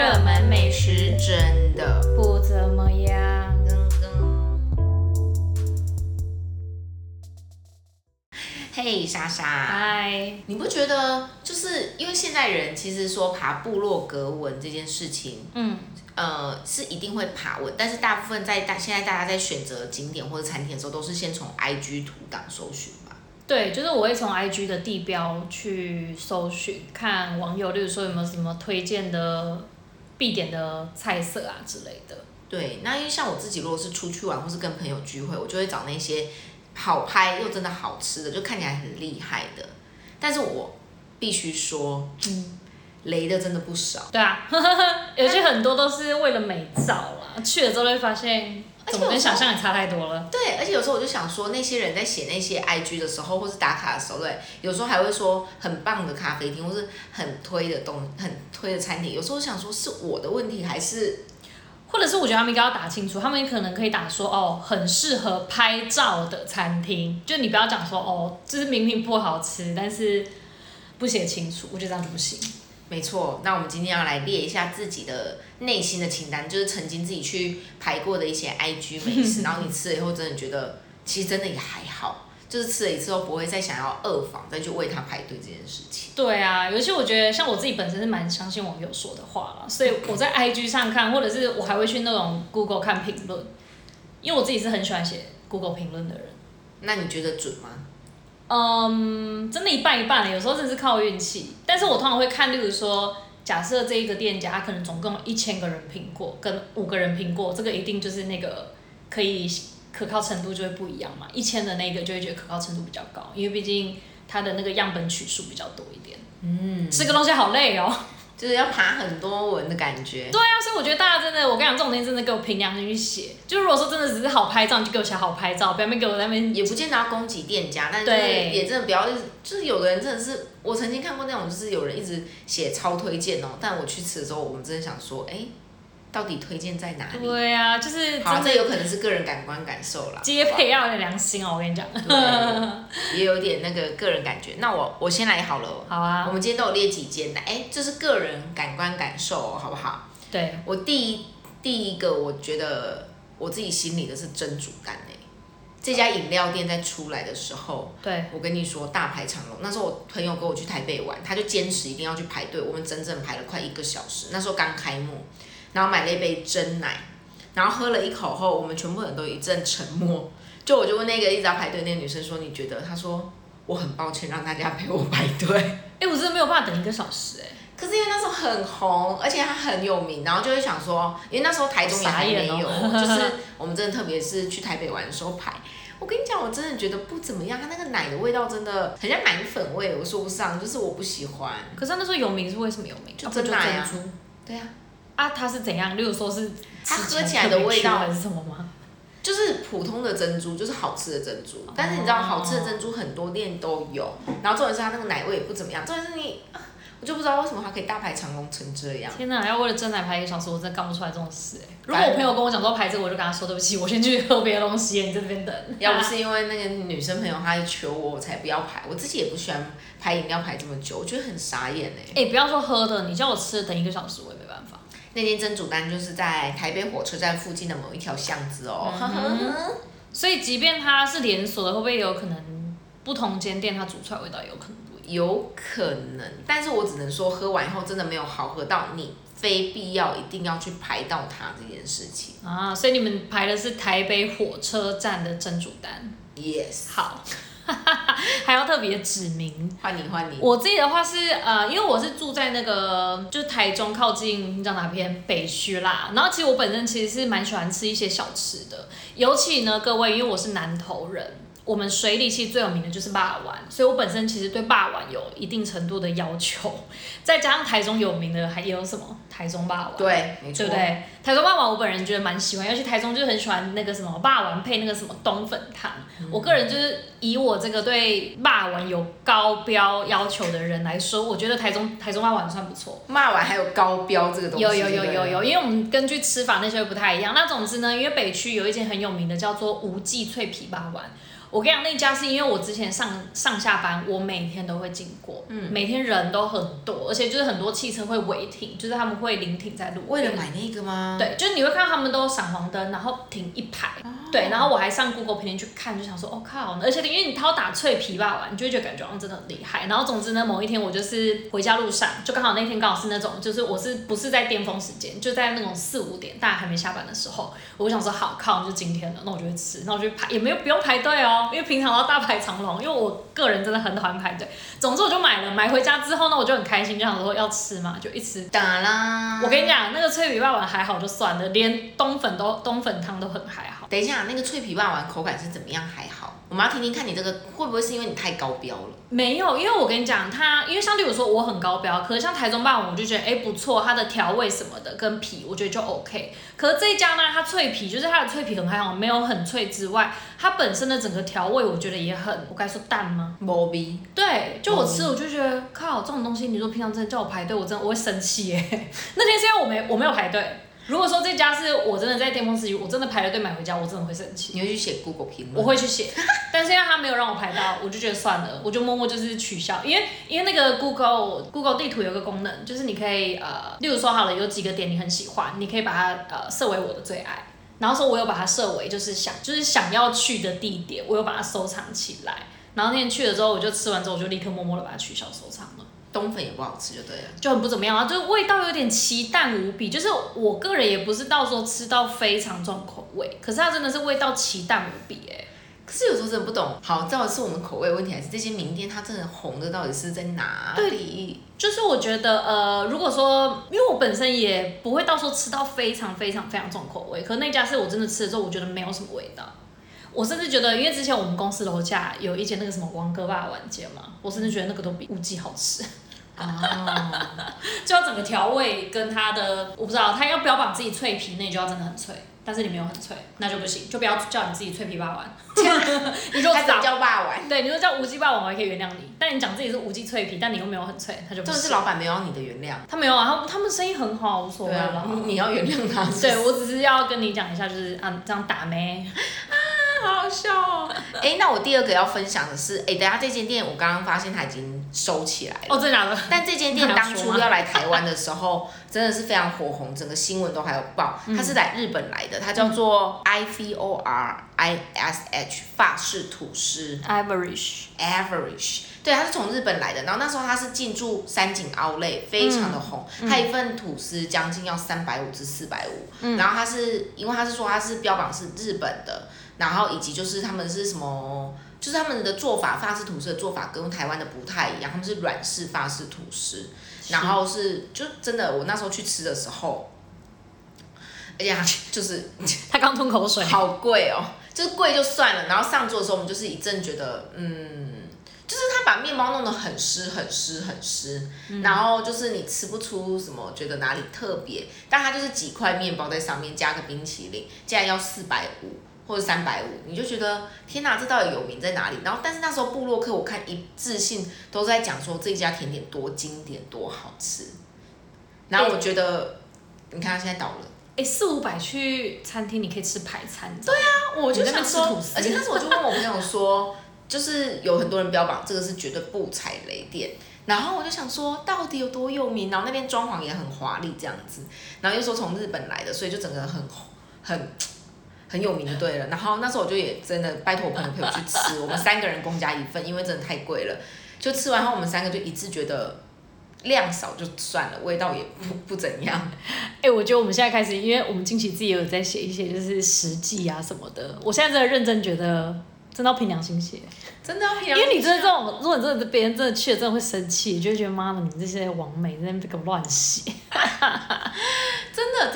热门美食真的不怎么样。噔噔。嘿，莎莎，嗨，你不觉得就是因为现在人其实说爬部落格文这件事情，嗯，呃，是一定会爬文，但是大部分在大现在大家在选择景点或者餐厅的时候，都是先从 IG 图档搜寻吧。对，就是我会从 IG 的地标去搜寻，看网友，例如说有没有什么推荐的必点的菜色啊之类的。对，那因为像我自己，如果是出去玩或是跟朋友聚会，我就会找那些好拍又真的好吃的，就看起来很厉害的。但是我必须说，嗯，雷的真的不少。对啊，有些很多都是为了美照啦，去了之后就会发现，怎么跟想象也差太多了。对，而且有时候我就想说，那些人在写那些 IG 的时候，或是打卡的时候，对，有时候还会说很棒的咖啡厅，或是很推的东、很推的餐厅。有时候我想说，是我的问题，还是或者是我觉得他们应该要打清楚，他们可能可以打说哦，很适合拍照的餐厅，就你不要讲说哦，就是明明不好吃，但是不写清楚，我觉得这样就不行。没错，那我们今天要来列一下自己的内心的清单，就是曾经自己去排过的一些 IG 美食，然后你吃了以后真的觉得其实真的也还好，就是吃了一次后不会再想要二访再去为它排队这件事情。对啊，尤其我觉得像我自己本身是蛮相信网友说的话啦，所以我在 IG 上看，或者是我还会去那种 Google 看评论，因为我自己是很喜欢写 Google 评论的人。那你觉得准吗？嗯，真的，一半一半的，有时候真是靠运气。但是我通常会看，例如说，假设这一个店家他可能总共一千个人评过，跟五个人评过，这个一定就是那个可以可靠程度就会不一样嘛。一千的那个就会觉得可靠程度比较高，因为毕竟它的那个样本取数比较多一点。嗯，吃个东西好累哦。就是要爬很多文的感觉。对啊，所以我觉得大家真的，我跟你讲，这种东西真的给我凭良心去写。就如果说真的只是好拍照，你就给我写好拍照，不要没给我在那边也不见得要攻击店家，但是也真的不要，就是有的人真的是，我曾经看过那种，就是有人一直写超推荐哦，但我去吃的时候，我们真的想说，哎，到底推荐在哪里？对啊，就是好，这有可能是个人感官感受啦。接配要有点良心哦，我跟你讲。对，也有点那个个人感觉。那我我先来好了，好啊我，们今天都有列几间的，哎，这是个人感官感受、哦，好不好？对，我第一第一个，我觉得我自己心里的是蒸煮蛋哎，这家饮料店在出来的时候，对，我跟你说大排长龙。那时候我朋友跟我去台北玩，他就坚持一定要去排队，我们整整排了快一个小时。那时候刚开幕，然后买了一杯真奶，然后喝了一口后，我们全部人都一阵沉默。就我就问那个一直要排队那个女生说：“你觉得？”她说：“我很抱歉让大家陪我排队。”哎、我真的没有办法等一个小时、哎，可是因为那时候很红，而且它很有名，然后就会想说，因为那时候台中也还没有，哦就是我们真的特别是去台北玩的时候排。我跟你讲，我真的觉得不怎么样，它那个奶的味道真的很像奶粉味，我说不上，就是我不喜欢。可是他那时候有名是为什么有名？就真奶啊对啊，啊，它是怎样？例如说是它喝起来的味道是什么吗？就是普通的珍珠，就是好吃的珍珠。但是你知道，好吃的珍珠很多店都有，然后重点是它那个奶味也不怎么样，重点是你，啊我就不知道为什么它可以大排长龙成这样。天哪，要为了真奶排一个小时，我真的干不出来这种事、哎，如果我朋友跟我讲说排这个，我就跟他说对不起，我先去喝别的东西，你在这边等。要不是因为那个女生朋友她求我，我才不要排。我自己也不喜欢排饮料排这么久，我觉得很傻眼哎、哎、不要说喝的，你叫我吃的等一个小时，我。那间蒸煮蛋就是在台北火车站附近的某一条巷子哦。所以即便它是连锁的，会不会有可能不同间店它煮出来味道有可能不一样？有可能，但是我只能说喝完以后真的没有好喝到你非必要一定要去排到它这件事情。啊，所以你们排的是台北火车站的蒸煮蛋，Yes，好，还要特别指明。换你换你。我自己的话是呃，因为我是住在那个就是台中靠近你知道哪边北区啦，然后其实我本身其实是蛮喜欢吃一些小吃的，尤其呢各位，因为我是南投人。我们水里其实最有名的就是霸丸，所以我本身其实对霸丸有一定程度的要求，再加上台中有名的还有什么台中霸丸，对，没错。对不对？台中霸王我本人觉得蛮喜欢，尤其台中就很喜欢那个什么霸王配那个什么冬粉汤。我个人就是以我这个对霸王有高标要求的人来说，我觉得台中台中霸王算不错。骂完还有高标这个东西。有有有有有，因为我们根据吃法那些不太一样。那总之呢，因为北区有一间很有名的叫做无记脆皮霸丸。我跟你讲，那家是因为我之前上上下班，我每天都会经过，嗯，每天人都很多，而且就是很多汽车会违停，就是他们会临停在路。为了买那个吗？对，就是你会看到他们都闪黄灯，然后停一排。对，然后我还上 Google 评论去看，就想说，哦靠！而且因为你掏打脆皮吧玩，你就会觉得感觉好像真的很厉害。然后总之呢，某一天我就是回家路上，就刚好那天刚好是那种，就是我是不是在巅峰时间，就在那种四五点大家还没下班的时候，我想说好靠，就今天了，那我就会吃，那我就排也没有不用排队哦，因为平常要大排长龙，因为我个人真的很讨厌排队。总之我就买了，买回家之后呢，我就很开心，就想说要吃嘛，就一吃打啦。我跟你讲，那个脆皮霸王还好就算了，连冬粉都冬粉汤都很还好。等一下，那个脆皮霸王口感是怎么样？还好，我们要听听看你这个会不会是因为你太高标了？没有，因为我跟你讲，它因为相对我说我很高标，可是像台中霸王我就觉得哎不错，它的调味什么的跟皮我觉得就 OK。可是这一家呢，它脆皮就是它的脆皮很还好，没有很脆之外，它本身的整个调味我觉得也很，我该说淡吗？无味。对，就我吃我就觉得靠，这种东西你说平常真的叫我排队，我真的我会生气耶。那天是因为我没我没有排队。如果说这家是我真的在巅峰时期，我真的排了队买回家，我真的会生气。你会去写 Google 评论？我会去写，但是因为他没有让我排到，我就觉得算了，我就默默就是取消。因为因为那个 Google Google 地图有个功能，就是你可以呃，例如说好了，有几个点你很喜欢，你可以把它呃设为我的最爱，然后说我有把它设为就是想就是想要去的地点，我有把它收藏起来。然后那天去了之后，我就吃完之后，我就立刻默默的把它取消收藏了。冬粉也不好吃，就对了，就很不怎么样啊，就是味道有点奇淡无比。就是我个人也不是到时候吃到非常重口味，可是它真的是味道奇淡无比哎。可是有时候真的不懂，好，到底是我们口味问题，还是这些名店它真的红的到底是在哪里？就是我觉得呃，如果说因为我本身也不会到时候吃到非常非常非常重口味，可那家是我真的吃了之后，我觉得没有什么味道。我甚至觉得，因为之前我们公司楼下有一间那个什么王哥爸晚间嘛，我甚至觉得那个都比乌鸡好吃。哦，就要整个调味跟它的，我不知道它要标榜自己脆皮，那就要真的很脆，但是你没有很脆，那就不行，就不要叫你自己脆皮霸王。你说叫霸王？对，你说叫无鸡霸王，我还可以原谅你。但你讲自己是无鸡脆皮，但你又没有很脆，他就不是老板没有你的原谅。他没有啊，他他们生意很好，无所谓了。你要原谅他。对我只是要跟你讲一下，就是啊，这样打咩？好好笑哦！哎，那我第二个要分享的是，哎，等下这间店我刚刚发现它已经收起来了。哦，真的？但这间店当初要来台湾的时候，真的是非常火红，整个新闻都还有报。它是来日本来的，它叫做 I V O R I S H 法式吐司。Average。Average。对，它是从日本来的。然后那时候它是进驻三井奥莱，非常的红。它一份吐司将近要三百五至四百五。然后它是因为它是说它是标榜是日本的。然后以及就是他们是什么，就是他们的做法，法式吐司的做法跟台湾的不太一样，他们是软式法式吐司，然后是就真的，我那时候去吃的时候，哎呀，就是他刚吞口水，好贵哦，就是贵就算了，然后上桌的时候我们就是一阵觉得，嗯，就是他把面包弄得很湿很湿很湿，然后就是你吃不出什么，觉得哪里特别，但它就是几块面包在上面加个冰淇淋，竟然要四百五。或者三百五，你就觉得天哪，这到底有名在哪里？然后，但是那时候布洛克我看一致性都在讲说这家甜点多经典多好吃。然后我觉得，你看他现在倒了。哎，四五百去餐厅你可以吃排餐。对啊，我就想说，而且那时候我就问我朋友说，就是有很多人标榜这个是绝对不踩雷店。然后我就想说，到底有多有名？然后那边装潢也很华丽这样子，然后又说从日本来的，所以就整个很很。很有名的，对了，然后那时候我就也真的拜托我朋友陪我去吃，我们三个人公家一份，因为真的太贵了。就吃完后，我们三个就一致觉得量少就算了，味道也不不怎样。哎，我觉得我们现在开始，因为我们近期自己也有在写一些就是实际啊什么的，我现在真的认真觉得，真的要凭良心写，真的要凭。因为你真的这种，如果你真的别人真的去了，真的会生气，就会觉得妈的，你这些网美在那边给我乱写。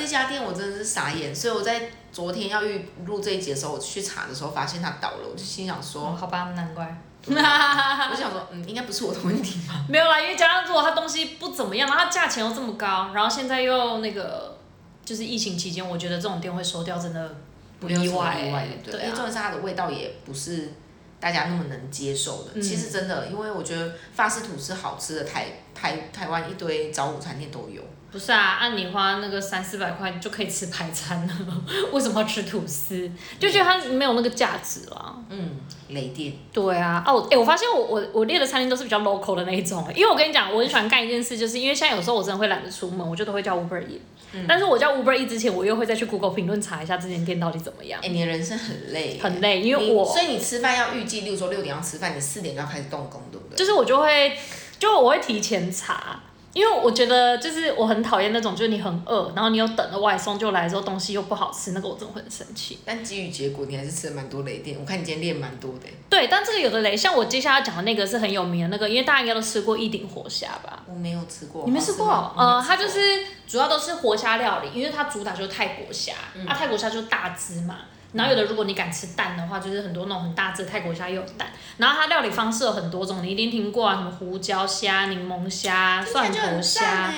这家店我真的是傻眼，所以我在。昨天要预录这一集的时候，我去查的时候发现它倒了，我就心想说，好吧，难怪。我就想说，嗯，应该不是我的问题吧？没有啦，因为加上如果它东西不怎么样，然后它价钱又这么高，然后现在又那个，就是疫情期间，我觉得这种店会收掉，真的不意外。对，因为重点是它的味道也不是大家那么能接受的。其实真的，因为我觉得法式吐司好吃的台台台湾一堆早午餐店都有。不是啊，按你花那个三四百块就可以吃排餐了，为什么要吃吐司？就觉得它没有那个价值啦。嗯，雷电。对啊，哦，哎，我发现我我我列的餐厅都是比较 local 的那一种，因为我跟你讲，我很喜欢干一件事，就是因为现在有时候我真的会懒得出门，我就都会叫 Uber E。但是我叫 Uber E 之前，我又会再去 Google 评论查一下这间店到底怎么样。哎，你的人生很累。很累，因为我所以你吃饭要预计，例如说六点要吃饭，你四点就要开始动工，对不对？就是我就会，就我会提前查。因为我觉得就是我很讨厌那种，就是你很饿，然后你又等了外送就来之后东西又不好吃，那个我真的会很生气。但基于结果，你还是吃了蛮多雷店。我看你今天练蛮多的。对，但这个有的雷，像我接下来讲的那个是很有名的那个，因为大家应该都吃过一顶活虾吧？我没有吃过。你没吃过？呃，它就是主要都是活虾料理，因为它主打就是泰国虾，啊，泰国虾就是大只嘛。然后有的，如果你敢吃蛋的话，就是很多那种很大只泰国虾又有蛋。然后它料理方式有很多种，你一定听过啊，什么胡椒虾、柠檬虾、蒜头虾，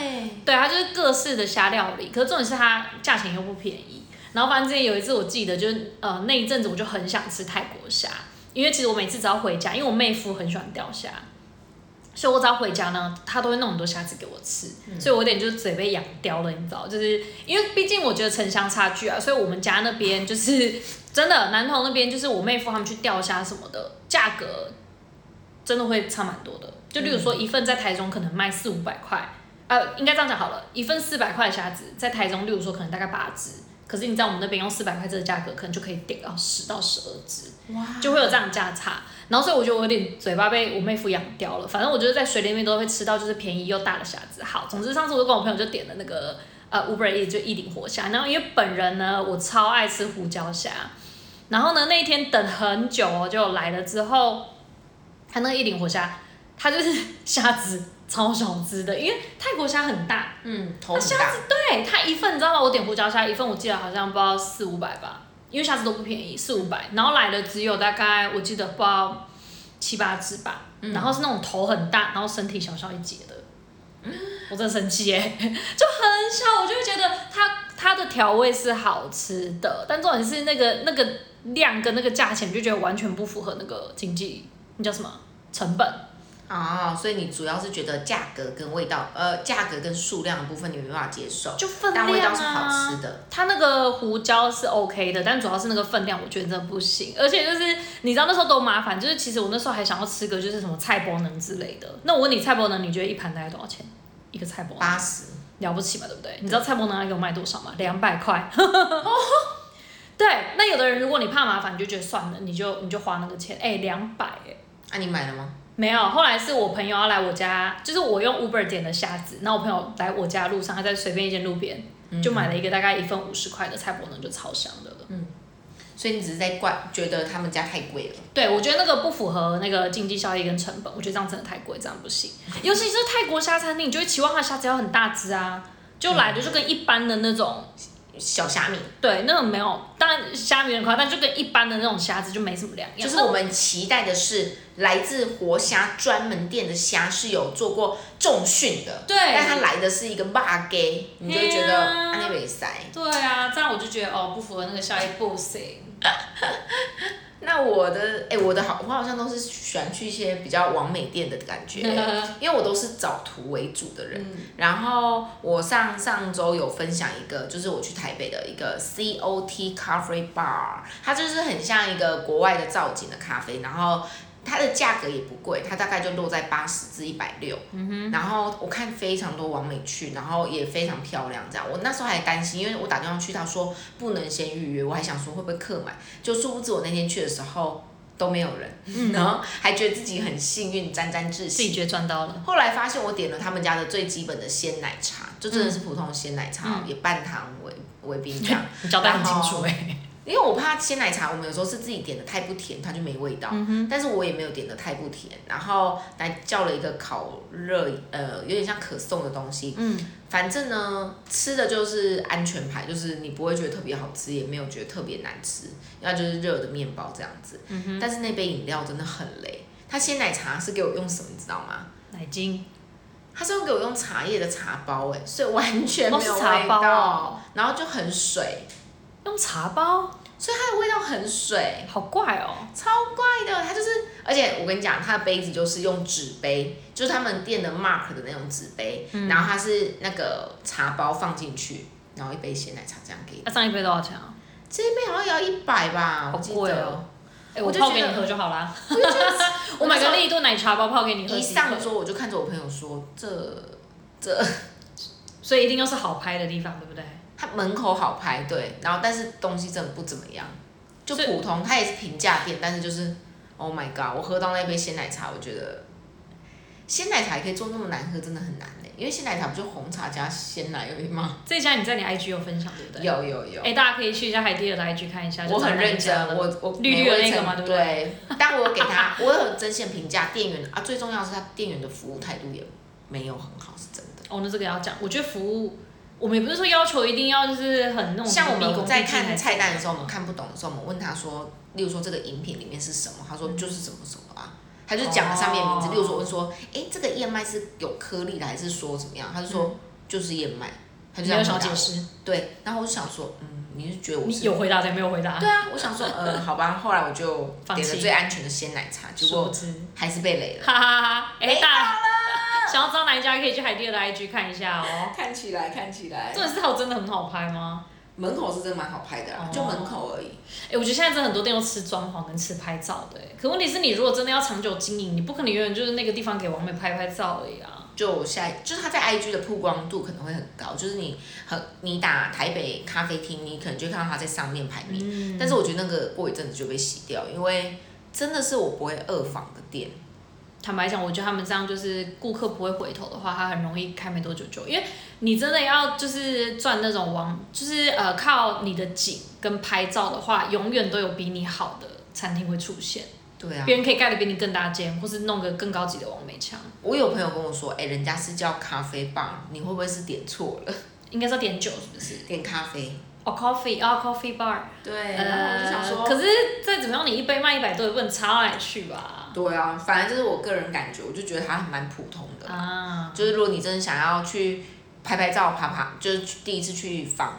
对，它就是各式的虾料理。可是重点是它价钱又不便宜。然后反正之前有一次我记得，就是呃那一阵子我就很想吃泰国虾，因为其实我每次只要回家，因为我妹夫很喜欢钓虾。所以我只要回家呢，他都会弄很多虾子给我吃，所以我有点就是嘴被养刁了，你知道，就是因为毕竟我觉得城乡差距啊，所以我们家那边就是 真的南投那边就是我妹夫他们去钓虾什么的，价格真的会差蛮多的。就例如说一份在台中可能卖四五百块，呃，应该这样讲好了，一份四百块的虾子在台中，例如说可能大概八只。可是你在我们那边用四百块这个价格，可能就可以点到十到十二只，就会有这样价差。然后所以我觉得我有点嘴巴被我妹夫养掉了。反正我觉得在水里面都会吃到就是便宜又大的虾子。好，总之上次我就跟我朋友就点了那个呃 Uber E 就一顶活虾。然后因为本人呢我超爱吃胡椒虾，然后呢那一天等很久哦，就来了之后，他那个一顶活虾，它就是虾子。超小只的，因为泰国虾很大，嗯，头虾子对它一份，你知道吗？我点胡椒虾一份，我记得好像不知道四五百吧，因为虾子都不便宜，四五百，然后来的只有大概我记得不知道七八只吧，然后是那种头很大，然后身体小小一截的，我真生气耶，就很小，我就会觉得它它的调味是好吃的，但重点是那个那个量跟那个价钱，就觉得完全不符合那个经济，那叫什么？成本？哦，所以你主要是觉得价格跟味道，呃，价格跟数量的部分你没办法接受，就分量啊。但味道是好吃的。它那个胡椒是 OK 的，但主要是那个分量，我觉得真的不行。而且就是你知道那时候多麻烦，就是其实我那时候还想要吃个就是什么菜包能之类的。那我问你，菜包能你觉得一盘大概多少钱？一个菜包？八十，了不起嘛，对不对？你知道菜包能给我卖多少吗？两百块。对，那有的人如果你怕麻烦，你就觉得算了，你就你就花那个钱。哎，两百哎。那你买了吗？没有，后来是我朋友要来我家，就是我用 Uber 点的虾子，那我朋友来我家路上，他在随便一间路边就买了一个大概一份五十块的菜脯呢，就超香的了。嗯，所以你只是在怪觉得他们家太贵了。对，我觉得那个不符合那个经济效益跟成本，我觉得这样真的太贵，这样不行。尤其是泰国虾餐厅，你就会期望它虾子要很大只啊，就来的就跟一般的那种。小虾米，对，那个没有，当然虾米很快，但就跟一般的那种虾子就没什么两样。就是我们期待的是来自活虾专门店的虾是有做过重训的，对，但它来的是一个霸给，你就觉得安利没塞。对啊，这样我就觉得哦，不符合那个效益，不行。那我的哎，我的好，我好像都是喜欢去一些比较完美店的感觉，因为我都是找图为主的人。然后我上上周有分享一个，就是我去台北的一个 C O T Coffee Bar，它就是很像一个国外的造景的咖啡，然后。它的价格也不贵，它大概就落在八十至一百六。嗯哼。然后我看非常多网美去，然后也非常漂亮，这样。我那时候还担心，因为我打电话去，他说不能先预约，我还想说会不会客满，就殊不知我那天去的时候都没有人，然后还觉得自己很幸运，沾沾自喜。自己觉得赚到了。后来发现我点了他们家的最基本的鲜奶茶，就真的是普通的鲜奶茶，也半糖为为冰这样。你交代很清楚哎。因为我怕鲜奶茶，我们有时候是自己点的太不甜，它就没味道。但是我也没有点的太不甜，然后来叫了一个烤热，呃，有点像可颂的东西。嗯。反正呢，吃的就是安全牌，就是你不会觉得特别好吃，也没有觉得特别难吃，要就是热的面包这样子。嗯但是那杯饮料真的很雷，它鲜奶茶是给我用什么，你知道吗？奶精。它是用给我用茶叶的茶包，哎，所以完全没有味道，然后就很水。用茶包，所以它的味道很水，好怪哦，超怪的。它就是，而且我跟你讲，它的杯子就是用纸杯，就是他们店的 Mark 的那种纸杯，嗯然后它是那个茶包放进去，然后一杯鲜奶茶这样给你。那上一杯多少钱啊？这一杯好像也要一百吧，好我记得。贵哦哎、我我泡给你喝就好啦。我就觉得 我买个另一顿奶茶包泡给你喝。一上桌我就看着我朋友说，这这 所以一定要是好拍的地方，对不对？他门口好排队，然后但是东西真的不怎么样，就普通。它也是平价店，但是就是，Oh my god！我喝到那杯鲜奶茶，我觉得鲜奶茶也可以做那么难喝，真的很难嘞。因为鲜奶茶不就红茶加鲜奶而已吗？这家你在你 IG 有分享，对不对？有有有哎、，大家可以去一下海蒂尔的 IG 看一下。我很认真，我我我绿绿的那个嘛对不对？但我有给他，我有真线评价店员啊，最重要是他店员的服务态度也没有很好，是真的。哦，那这个要讲，我觉得服务，我们也不是说要求一定要就是很那种像我们在看菜单的时候，我们看不懂的时候，我们问他说，例如说这个饮品里面是什么，他嗯说就是什么什么啊，他就讲了上面的名字。哦例如说我问说，哎、这个燕麦是有颗粒的还是说怎么样？他就说、就是燕麦，他就这样回？对，然后我就想说，嗯，你是觉得我你是？有回答对没有回答？对啊，我想说，呃，好吧，后来我就点了最安全的鲜奶茶，结果还是被雷了。哈哈哈！哎、没大 想要知道哪一家可以去海蒂的 IG 看一下哦。看起来，看起来重点是它真的很好拍吗？门口是真的蛮好拍的啦，哦就门口而已。哎、我觉得现在真的很多店都吃装潢跟吃拍照的、哎，可问题是你如果真的要长久经营，你不可能永远就是那个地方给王美拍拍照而已啊。就我现在就是它在 IG 的曝光度可能会很高，就是你很你打台北咖啡厅，你可能就看到它在上面排名。嗯但是我觉得那个过一阵子就被洗掉，因为真的是我不会二访的店。坦白讲，我觉得他们这样就是顾客不会回头的话，他很容易开没多久就，因为你真的要就是赚那种王，就是呃靠你的景跟拍照的话，永远都有比你好的餐厅会出现，对啊，别人可以盖的比你更大间，或是弄个更高级的王美墙，我有朋友跟我说，哎、人家是叫咖啡吧，你会不会是点错了？应该是要点酒是不是？点咖啡。哦、coffee 哦、coffee bar，对，然后我就想说，呃可是再怎么样，你一杯卖一百多也不能差到哪里去吧？对啊，反正就是我个人感觉，我就觉得它还蛮普通的。啊，就是如果你真的想要去拍拍照、爬爬，就是去第一次去访，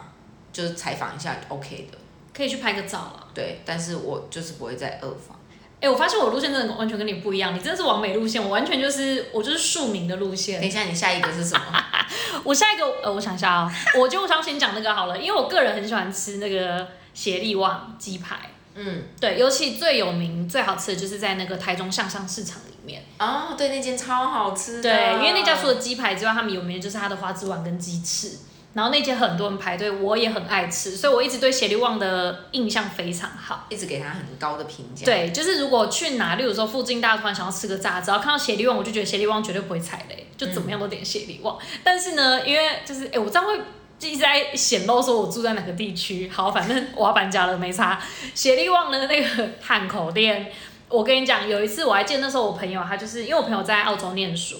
就是采访一下，OK 的。可以去拍个照了。对，但是我就是不会再二访。哎、我发现我路线真的完全跟你不一样，你真的是完美路线，我完全就是我就是庶民的路线等。一下，你下一个是什么？我下一个呃，我想一下啊、我就想先讲那个好了，因为我个人很喜欢吃那个协力旺鸡排。嗯，对，尤其最有名、最好吃的就是在那个台中向上市场里面。哦，对，那间超好吃的。对，因为那家除了鸡排之外，他们有名的就是它的花枝丸跟鸡翅。然后那间很多人排队，我也很爱吃，所以我一直对斜力旺的印象非常好。一直给他很高的评价。，对，就是如果去哪，例如说附近大家突然想要吃个炸，只要看到斜力旺，我就觉得斜力旺绝对不会踩雷，就怎么样都点斜力旺。但是呢，因为就是哎、我这样会就一直在显露说我住在哪个地区。好，反正我要搬家了，没差。协力旺的那个汉口店，我跟你讲，有一次我还记得那时候我朋友他就是因为我朋友在澳洲念书。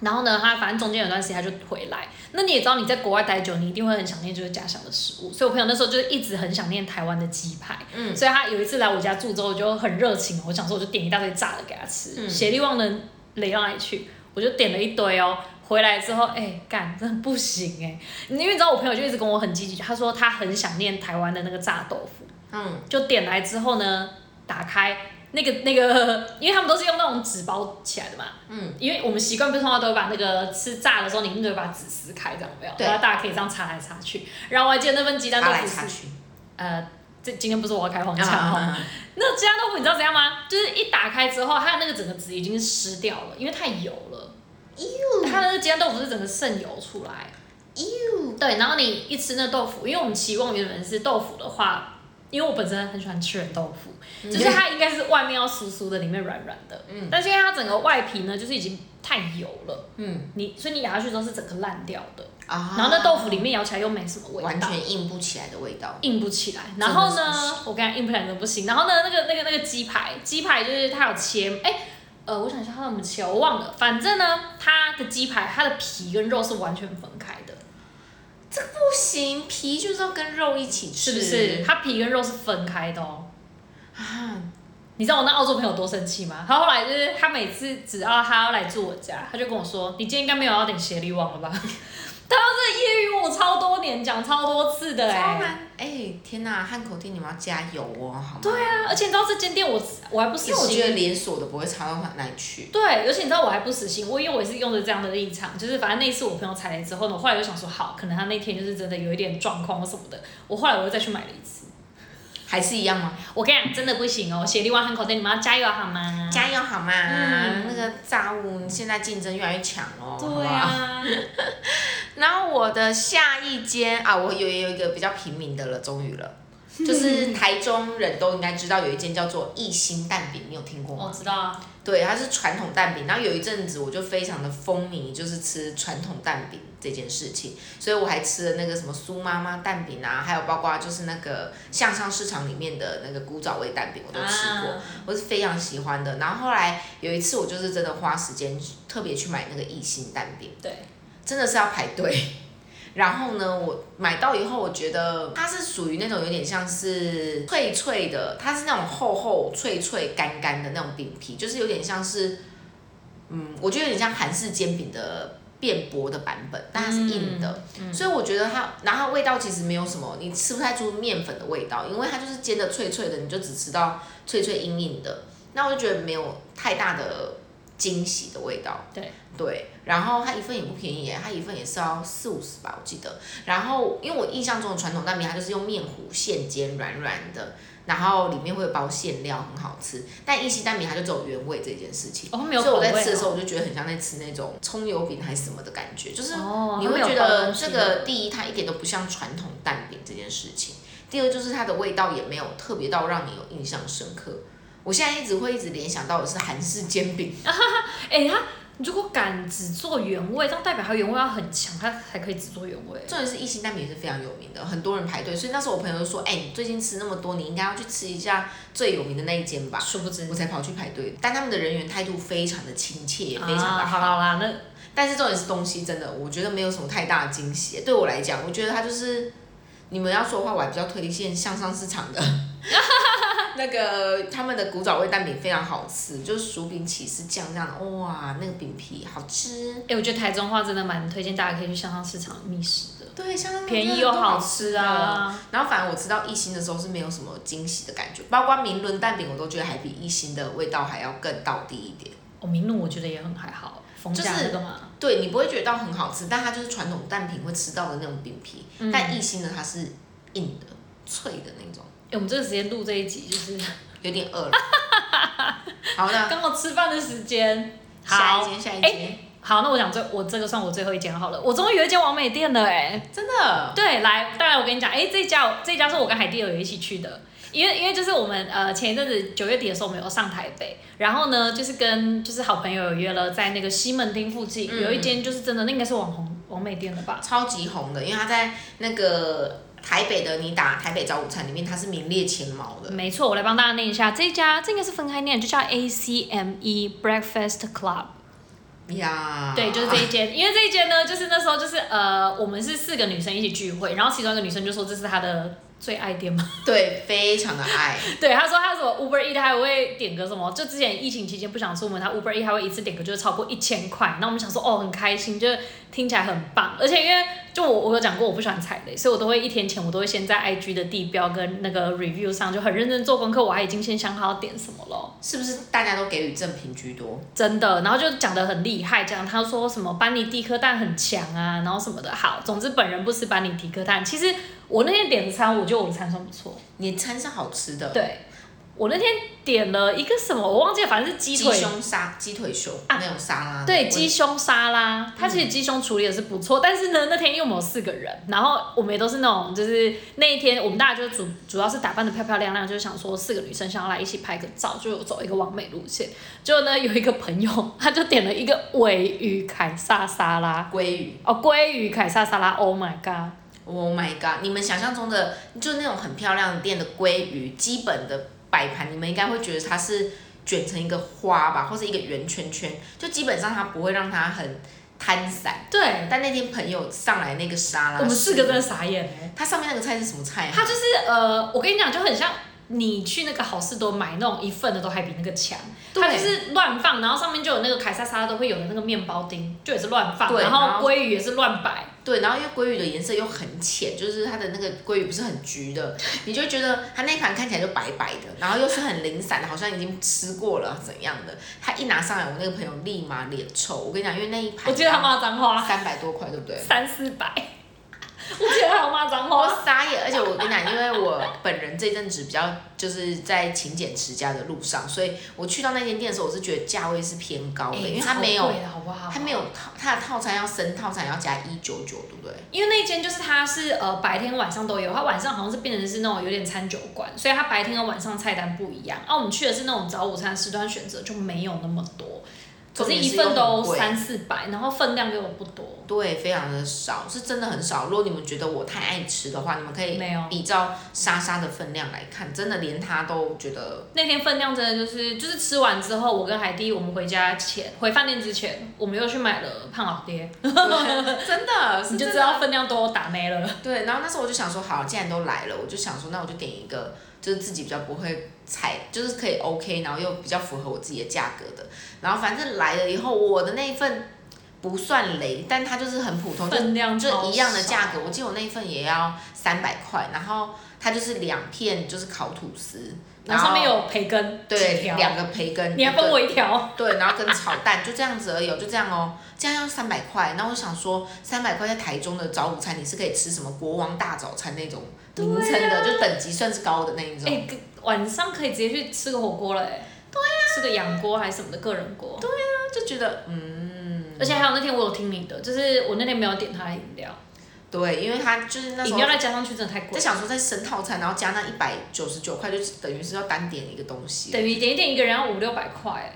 然后呢，他反正中间有段时间他就回来。那你也知道，你在国外待久，你一定会很想念就是家乡的食物。所以我朋友那时候就是一直很想念台湾的鸡排。嗯，所以他有一次来我家住之后就很热情，我想说我就点一大堆炸的给他吃，嗯协力旺的雷到哪里去？我就点了一堆哦。回来之后，哎、干，真的不行哎、因为你知道我朋友就一直跟我很积极，他说他很想念台湾的那个炸豆腐，嗯，就点来之后呢，打开那个那个，因为他们都是用那种纸包起来的嘛，嗯，因为我们习惯不是通常都会把那个吃炸的时候，你就会把纸撕开，这样有没有？对然后大家可以这样擦来擦去。然后我还记得那份鸡蛋豆腐是。呃，这今天不是我要开黄腔哦。啊那鸡蛋豆腐你知道怎样吗？就是一打开之后，它的那个整个纸已经湿掉了，因为太油了。它的那个鸡蛋豆腐是整个渗油出来。对，然后你一吃那豆腐，因为我们期望原本是豆腐的话，因为我本身很喜欢吃人豆腐，就是它应该是外面要酥酥的，里面软软的。嗯但是因为它整个外皮呢，就是已经太油了，嗯你所以你咬下去之后是整个烂掉的。啊，然后那豆腐里面咬起来又没什么味道，完全硬不起来的味道。硬不起来。然后呢，我跟你讲硬不起来真的不行。然后呢，那个那个那个鸡排，鸡排就是它有切，哎、呃，我想一下它怎么切，我忘了。反正呢，它的鸡排它的皮跟肉是完全分开的，这不行，皮就是要跟肉一起吃，是不是？它皮跟肉是分开的哦。啊，你知道我那澳洲朋友多生气吗？他后来就是他每次只要他要来住我家，他就跟我说：“你今天应该没有要点协力网了吧？” 他要这揶揄我超多年，讲超多次的哎、超难哎、天呐，汉口店你们要加油哦，好吗？对啊，而且你知道这间店我我还不死因为我觉得心。连锁的不会差到哪里去。对，而且你知道我还不死心，我因为我也是用着这样的立场，就是反正那一次我朋友踩雷之后呢，我后来就想说，好，可能他那天就是真的有一点状况或什么的，我后来我又再去买了一次。还是一样吗？我跟你讲，真的不行哦，协力湾汉口店，你们要加油好吗？加油好吗？嗯那个炸物现在竞争越来越强哦。好不对好啊，然后我的下一间啊，我有也有一个比较平民的了，终于了，就是台中人都应该知道有一间叫做一心蛋饼，你有听过吗？我知道啊，对，它是传统蛋饼。然后有一阵子我就非常的风靡，就是吃传统蛋饼这件事情，所以我还吃了那个什么苏妈妈蛋饼啊，还有包括就是那个向上市场里面的那个古早味蛋饼，我都吃过。啊我是非常喜欢的。然后后来有一次，我就是真的花时间特别去买那个一心蛋饼，对，真的是要排队。然后呢，我买到以后，我觉得它是属于那种有点像是脆脆的，它是那种厚厚脆脆干干的那种饼皮，就是有点像是，嗯，我觉得有点像韩式煎饼的变薄的版本，但它是硬的，所以我觉得它，然后味道其实没有什么，你吃不太出面粉的味道，因为它就是煎的脆脆的，你就只吃到脆脆硬硬的，那我就觉得没有太大的惊喜的味道。对对，然后它一份也不便宜耶，它一份也是要四五十吧，我记得。然后因为我印象中的传统蛋饼，它就是用面糊现煎软软的，然后里面会有包馅料，很好吃。但一西蛋饼它就只有原味这件事情。哦，没有所以我在吃的时候，哦。我就觉得很像在吃那种葱油饼还是什么的感觉，就是你会觉得这个第一，它一点都不像传统蛋饼这件事情；第二，就是它的味道也没有特别到让你有印象深刻。我现在一直会一直联想到的是韩式煎饼，哎、他如果敢只做原味，这样代表它原味要很强，它才可以只做原味。重点是一心蛋饼也是非常有名的，很多人排队。所以那时候我朋友就说：“哎、你最近吃那么多，你应该要去吃一下最有名的那一间吧。殊不”知我，才跑去排队，但他们的人员态度非常的亲切，也非常的啊、好。好啦，那但是重点是东西真的，我觉得没有什么太大的惊喜。对我来讲，我觉得它就是你们要说的话，我还比较推荐向上市场的 那个他们的古早味蛋饼非常好吃，就是薯饼起司酱这样的，哇，那个饼皮好吃。哎、我觉得台中话真的蛮推荐大家可以去香上市场觅食的，对，像那个便宜又好吃。啊。然后反正我吃到一星的时候是没有什么惊喜的感觉，包括明伦蛋饼我都觉得还比一星的味道还要更到底一点。哦，明伦我觉得也很还好，就是对你不会觉得到很好吃，但它就是传统蛋饼会吃到的那种饼皮，嗯但一星的它是硬的、脆的那种，哎、我们这个时间录这一集就是 有点饿了。好的，刚好吃饭的时间。好，下一间，下一间，好，那我讲最我这个算我最后一间好了，我终于有一间完美店了哎、真的，对，来，当然我跟你讲，哎、这家这家是我跟海蒂尔有一起去的，因为因为就是我们呃前一阵子九月底的时候，我们有上台北，然后呢就是跟就是好朋友有约了在那个西门町附近、嗯有一间就是真的那应该是网红网美店了吧？超级红的，因为它在那个台北的你打台北早午餐里面，它是名列前茅的。没错，我来帮大家念一下，这一家这应该是分开念，就叫 A C M E Breakfast Club。呀，对，就是这一间，因为这一间呢，就是那时候就是呃，我们是四个女生一起聚会，然后其中一个女生就说这是她的最爱店嘛，对，非常的爱。对，她说她什么 Uber E 她还会点个什么，就之前疫情期间不想出门，她 Uber E 还会一次点个就是超过一千块，那我们想说哦很开心，就是听起来很棒，而且因为就我我有讲过我不喜欢踩雷，所以我都会一天前我都会先在 IG 的地标跟那个 review 上就很认真做功课，我还已经先想好要点什么了。是不是大家都给予正评居多？真的，然后就讲的很厉害，讲他说什么班尼迪克蛋很强啊，然后什么的。好，总之本人不吃班尼迪克蛋。其实我那天点的餐，我觉得我的餐算不错。你餐是好吃的，，对，我那天点了一个什么，我忘记了，反正是鸡鸡腿。胸沙、鸡腿胸啊那种沙拉，对，鸡胸沙拉，它其实鸡胸处理的是不错，但是呢，那天因为我们有四个人，然后我们也都是那种，就是那一天我们大家就主主要是打扮的漂漂亮亮，就是想说四个女生想要来一起拍个照，就有走一个完美路线。结果呢，有一个朋友他就点了一个尾鱼凯撒沙拉，鲑鱼。哦，鲑鱼凯撒沙拉，Oh my god！Oh my god！你们想象中的就那种很漂亮的店的鲑鱼，基本的摆盘，你们应该会觉得它是卷成一个花吧，或是一个圆圈圈，就基本上它不会让它很摊散。对，但那天朋友上来那个沙拉，我们四个真的傻眼哎、它上面那个菜是什么菜啊？它就是呃，我跟你讲，就很像你去那个好事多买那种一份的都还比那个强，对。它就是乱放，然后上面就有那个凯撒沙拉都会有的那个面包丁，就也是乱放，然后鲑鱼也是乱摆，对，然后因为鲑鱼的颜色又很浅，就是它的那个鲑鱼不是很橘的，你就觉得它那盘看起来就白白的，然后又是很零散的，好像已经吃过了怎样的。他一拿上来，我那个朋友立马脸臭。我跟你讲，因为那一盘我记得他骂脏话，三百多块，对不对？三四百，我记得他有骂脏我话，傻眼，而且我跟你讲，因为我本人这阵子比较就是在勤俭持家的路上，所以我去到那间店的时候，我是觉得价位是偏高的，因为它没有？它没有套它的套餐要升套餐要加一九九，对不对？因为那间就是它是呃白天晚上都有，它晚上好像是变成是那种有点餐酒馆，所以它白天和晚上菜单不一样。啊，我们去的是那种早午餐时段选择就没有那么多，可是一份都三四百，然后分量又不多。对，非常的少，是真的很少。如果你们觉得我太爱吃的话，你们可以比照莎莎的分量来看，真的连她都觉得那天分量真的就是就是吃完之后，我跟海蒂我们回家前回饭店之前，我们又去买了胖老爹，真的，是你就知道分量都打没了。对，然后那时候我就想说，好，既然都来了，我就想说，那我就点一个，就是自己比较不会踩，就是可以 OK，然后又比较符合我自己的价格的。然后反正来了以后，我的那一份不算雷，但它就是很普通，就分量超就一样的价格。我记得我那一份也要三百块，然后它就是两片就是烤吐司，然后上面有培根，对两个培根，你还分我一条，对，然后跟炒蛋就这样子而已哦，就这样哦，这样要三百块。那我想说，三百块在台中的早午餐，你是可以吃什么国王大早餐那种名称的，就等级算是高的那一种。哎、晚上可以直接去吃个火锅了哎。对呀、吃个羊锅还是什么的个人锅。对啊，就觉得嗯，而且还有那天我有听你的，就是我那天没有点他的饮料，对，因为他就是那饮料再加上去真的太贵了，在想说再升套餐，然后加那一百九十九块，就等于是要单点一个东西。等于点一点一个人要五六百块哎。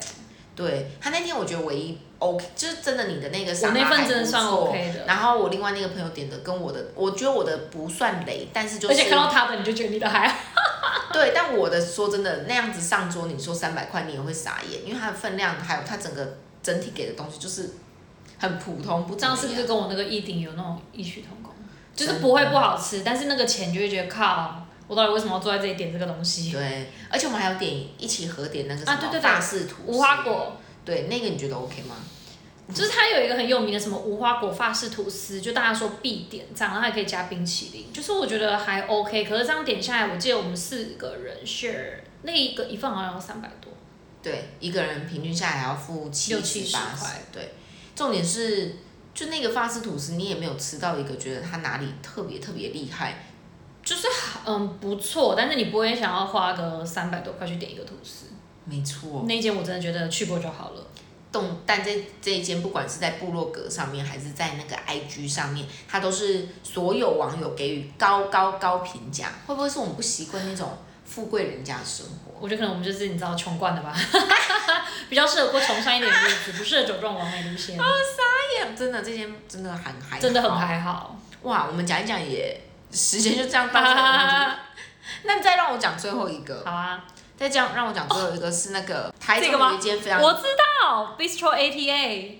对他那天我觉得唯一 OK，就是真的你的那个沙我那份拉还真的算不错 OK 的然后我另外那个朋友点的跟我的，我觉得我的不算雷，但是就是而且看到他的你就觉得你的还好。对，但我的说真的，那样子上桌，你说三百块，你也会傻眼，因为它的分量还有它整个整体给的东西就是很普通，不这怎么样。样是不是跟我那个一顶有那种异曲同工？就是不会不好吃，但是那个钱就会觉得靠，我到底为什么要坐在这里点这个东西？对，而且我们还有点一起合点那个什么啊对对对法式吐司无花，果，对，那个你觉得 OK 吗？就是它有一个很有名的什么无花果法式吐司，就大家说必点这样，然后还可以加冰淇淋，就是我觉得还 OK。可是这样点下来，我记得我们四个人 share 那一个一份好像要三百多。对，一个人平均下来要付七六七十十八十块，对，重点是就那个法式吐司，你也没有吃到一个觉得它哪里特别特别厉害，就是嗯不错，但是你不会想要花个三百多块去点一个吐司。没错。那一间我真的觉得去过就好了。动，但这这一间不管是在部落格上面，还是在那个 IG 上面，它都是所有网友给予高高高评价。会不会是我们不习惯那种富贵人家的生活？我觉得可能我们就是你知道穷惯的吧，比较适合过穷酸一点的日子，不适合走这种完美路线，好傻眼，真的这间真的很还真的很好还好。哇！我们讲一讲也时间就这样到这里。那再让我讲最后一个，好啊，再这样让我讲最后一个是那个台中这个吗有一间非常我知道 Bistro ATA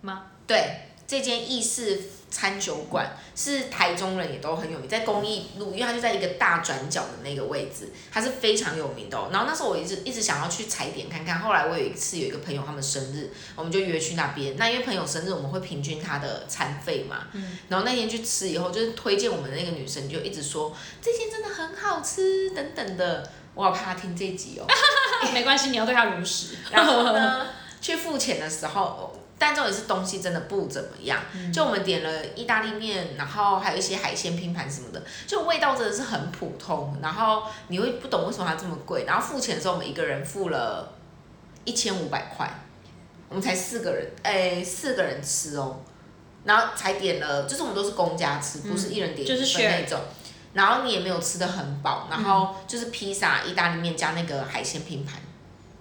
吗？对，这间意式餐酒馆是台中人也都很有名，在公益路，因为它就在一个大转角的那个位置，它是非常有名的、哦。然后那时候我一直一直想要去踩点看看，后来我有一次有一个朋友他们生日，我们就约去那边。那因为朋友生日，我们会平均他的餐费嘛。嗯然后那天去吃以后，就是推荐我们的那个女生就一直说这间真的很好吃等等的，我好怕她听这一集哦。没关系，你要对她如实。然后呢，去付钱的时候，但重点是东西真的不怎么样。就我们点了意大利面，然后还有一些海鲜拼盘什么的，就味道真的是很普通。然后你会不懂为什么它这么贵。然后付钱的时候，我们一个人付了一千五百块，我们才四个人，哎，四个人吃哦。然后才点了，就是我们都是公家吃，不是一人点就是一份那种。然后你也没有吃的很饱，然后就是披萨、意大利面加那个海鲜拼盘。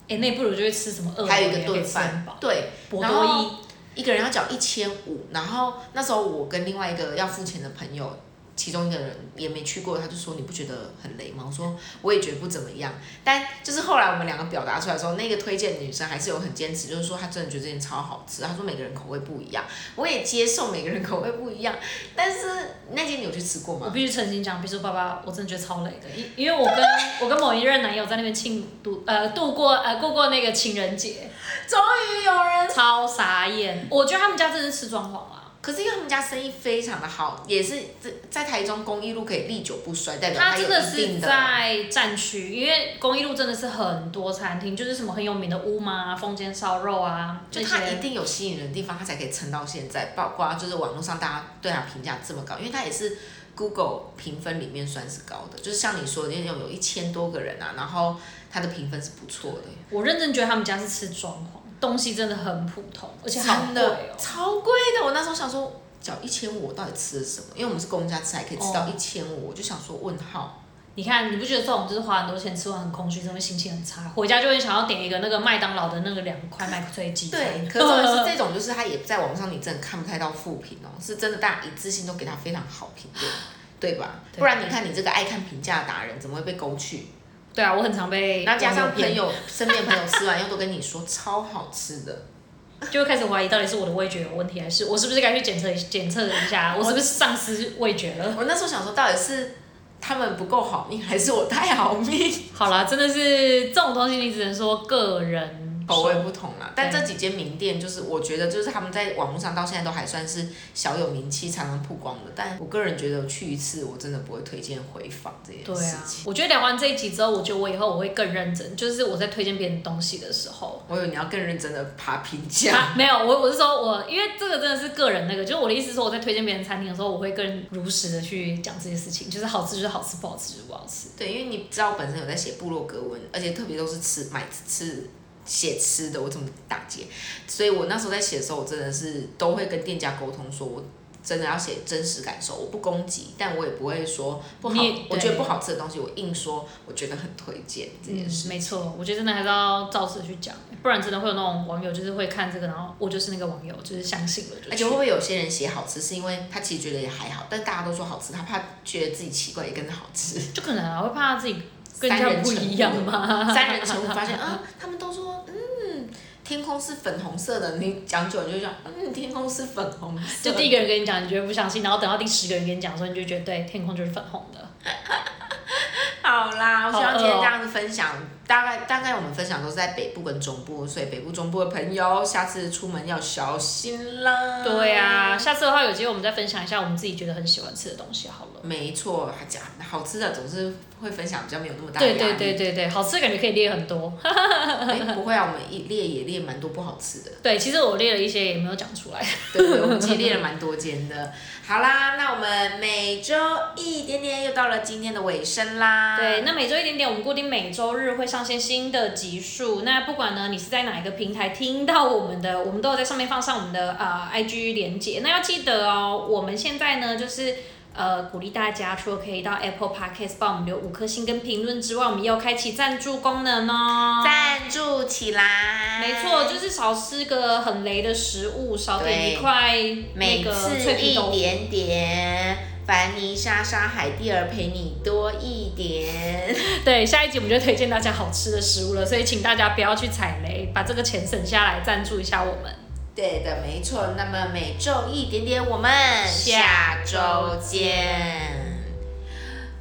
哎、那不如就去吃什么二还有一个炖饭对，博然后多意一个人要缴一千五，然后那时候我跟另外一个要付钱的朋友，其中一个人也没去过，他就说你不觉得很雷吗？我说我也觉得不怎么样，但就是后来我们两个表达出来的时候，那个推荐女生还是有很坚持，就是说她真的觉得这件超好吃。她说每个人口味不一样，我也接受每个人口味不一样，但是那间你有去吃过吗？我必须诚心讲，比如说爸爸，我真的觉得超雷的，因因为我跟我跟某一任男友在那边庆度呃度过呃过过那个情人节，终于有人，超傻眼。我觉得他们家真的是吃装潢啦。可是因为他们家生意非常的好，也是在在台中公益路可以历久不衰，代表它真的是在战区，因为公益路真的是很多餐厅，就是什么很有名的乌妈、风间烧肉啊，就这些。它一定有吸引人的地方，它才可以撑到现在。包括就是网络上大家对它评价这么高，因为它也是 Google 评分里面算是高的，就是像你说的那种有一千多个人啊，然后它的评分是不错的。我认真觉得他们家是吃装潢，东西真的很普通，而且好贵哦。超贵的。我那时候想说，缴一千五，我到底吃了什么？因为我们是公家吃，还可以吃到哦一千五，我就想说问号。你看，你不觉得这种就是花很多钱吃完很空虚，真的心情很差，回家就会想要点一个那个麦当劳的那个两块麦克脆鸡餐。对，可是是这种，就是他也在网上你真的看不太到负评哦，是真的大家一致性都给他非常好评论，对吧？不然你看你这个爱看评价的达人，怎么会被勾去？对啊，我很常被然后加上朋友身边朋友吃完又都跟你说超好吃的，就会开始怀疑到底是我的味觉有问题，还是我是不是该去检测一检测一下，我是不是丧失味觉了？我那时候想说，到底是他们不够好命，还是我太好命？好啦，真的是这种东西，你只能说个人口味不同啦，但对这几间名店就是我觉得就是他们在网络上到现在都还算是小有名气、常常曝光的。但我个人觉得去一次我真的不会推荐回访这件对啊事情。，我觉得聊完这一集之后，我觉得我以后我会更认真，就是我在推荐别人东西的时候。我以为你要更认真的爬评价，啊，没有，我我是说我，因为这个真的是个人那个，就是我的意思是说，我在推荐别人餐厅的时候，我会更如实的去讲这些事情，就是好吃就是好吃，不好吃就是不好吃。对，因为你知道我本身有在写部落格文，而且特别都是吃买吃写吃的，我怎么打结？所以我那时候在写的时候，我真的是都会跟店家沟通，说我真的要写真实感受，我不攻击，但我也不会说不好我觉得不好吃的东西，我硬说我觉得很推荐这件事。嗯没错，我觉得真的还是要照实去讲，不然真的会有那种网友就是会看这个，然后我就是那个网友，就是相信了就。而且会不会有些人写好吃，是因为他其实觉得也还好，但大家都说好吃，他怕觉得自己奇怪也跟着好吃。就可能啊，会怕自己跟三人家不人成一样嘛。三人成虎发现啊，他们都说嗯，天空是粉红色的，你讲久了你就讲嗯，天空是粉红色。就第一个人跟你讲，你觉得不相信，然后等到第十个人跟你讲的时候，你就觉得对，天空就是粉红的。好啦，我希望今天这样子分享，大概大概我们分享都是在北部跟中部，所以北部中部的朋友下次出门要小心啦。对啊，下次的话有机会我们再分享一下我们自己觉得很喜欢吃的东西好了。没错，还讲好吃的总是会分享，比较没有那么大的对压力。对对对对，好吃的感觉可以列很多。哎，不会啊，我们一列也列蛮多不好吃的。对，其实我列了一些也没有讲出来。对对，我们其实列了蛮多间的。好啦，那我们每周一点点又到了今天的尾声啦。对，那每周一点点，我们固定每周日会上线新的集数。那不管呢，你是在哪一个平台听到我们的，我们都有在上面放上我们的呃 IG 连接。那要记得哦，我们现在呢就是。呃，鼓励大家，除了可以到 Apple Podcast 帮我们留五颗星跟评论之外，我们也有开启赞助功能哦。赞助起来。没错，就是少吃个很雷的食物，少点一对块那个脆皮豆腐。点点，凡妮莎莎海蒂儿陪你多一点。对，下一集我们就推荐大家好吃的食物了，所以请大家不要去踩雷，把这个钱省下来赞助一下我们。对的，没错。那么每周一点点，我们下下周见。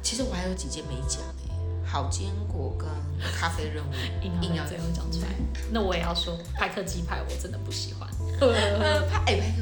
其实我还有几件没讲哎，好坚果跟咖啡任务硬 硬要要最后讲出来，那我也要说，派克鸡排我真的不喜欢。呃，派哎派